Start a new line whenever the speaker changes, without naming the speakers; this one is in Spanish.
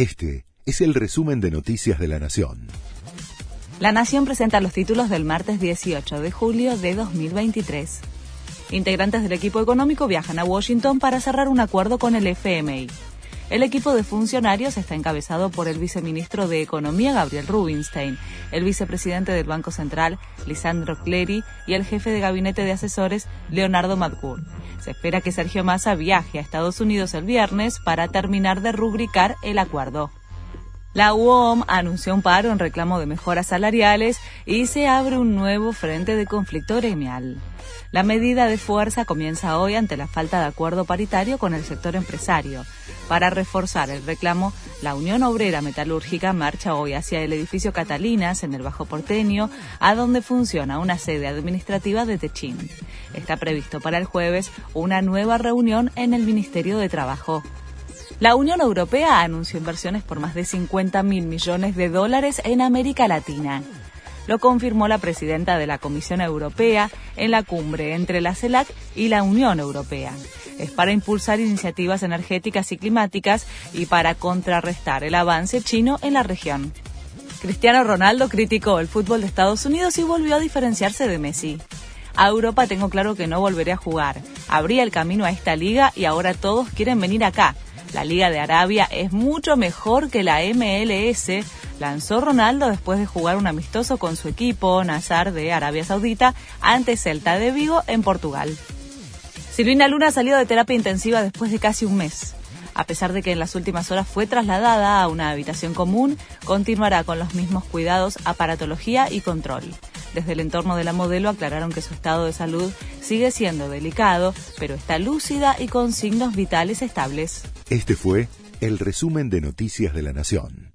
Este es el resumen de Noticias de la Nación.
La Nación presenta los títulos del martes 18 de julio de 2023. Integrantes del equipo económico viajan a Washington para cerrar un acuerdo con el FMI. El equipo de funcionarios está encabezado por el viceministro de Economía, Gabriel Rubinstein, el vicepresidente del Banco Central, Lisandro Clery, y el jefe de gabinete de asesores, Leonardo Madgur. Se espera que Sergio Massa viaje a Estados Unidos el viernes para terminar de rubricar el acuerdo. La UOM anunció un paro en reclamo de mejoras salariales y se abre un nuevo frente de conflicto gremial. La medida de fuerza comienza hoy ante la falta de acuerdo paritario con el sector empresario. Para reforzar el reclamo, la Unión Obrera Metalúrgica marcha hoy hacia el edificio Catalinas en el Bajo Porteño, a donde funciona una sede administrativa de Techín. Está previsto para el jueves una nueva reunión en el Ministerio de Trabajo. La Unión Europea anunció inversiones por más de 50 mil millones de dólares en América Latina. Lo confirmó la presidenta de la Comisión Europea en la cumbre entre la CELAC y la Unión Europea. Es para impulsar iniciativas energéticas y climáticas y para contrarrestar el avance chino en la región. Cristiano Ronaldo criticó el fútbol de Estados Unidos y volvió a diferenciarse de Messi. A Europa tengo claro que no volveré a jugar. Abría el camino a esta liga y ahora todos quieren venir acá. La Liga de Arabia es mucho mejor que la MLS, lanzó Ronaldo después de jugar un amistoso con su equipo, Nazar de Arabia Saudita, ante Celta de Vigo en Portugal. Silvina Luna salió de terapia intensiva después de casi un mes. A pesar de que en las últimas horas fue trasladada a una habitación común, continuará con los mismos cuidados, aparatología y control. Desde el entorno de la modelo aclararon que su estado de salud sigue siendo delicado, pero está lúcida y con signos vitales estables.
Este fue el resumen de Noticias de la Nación.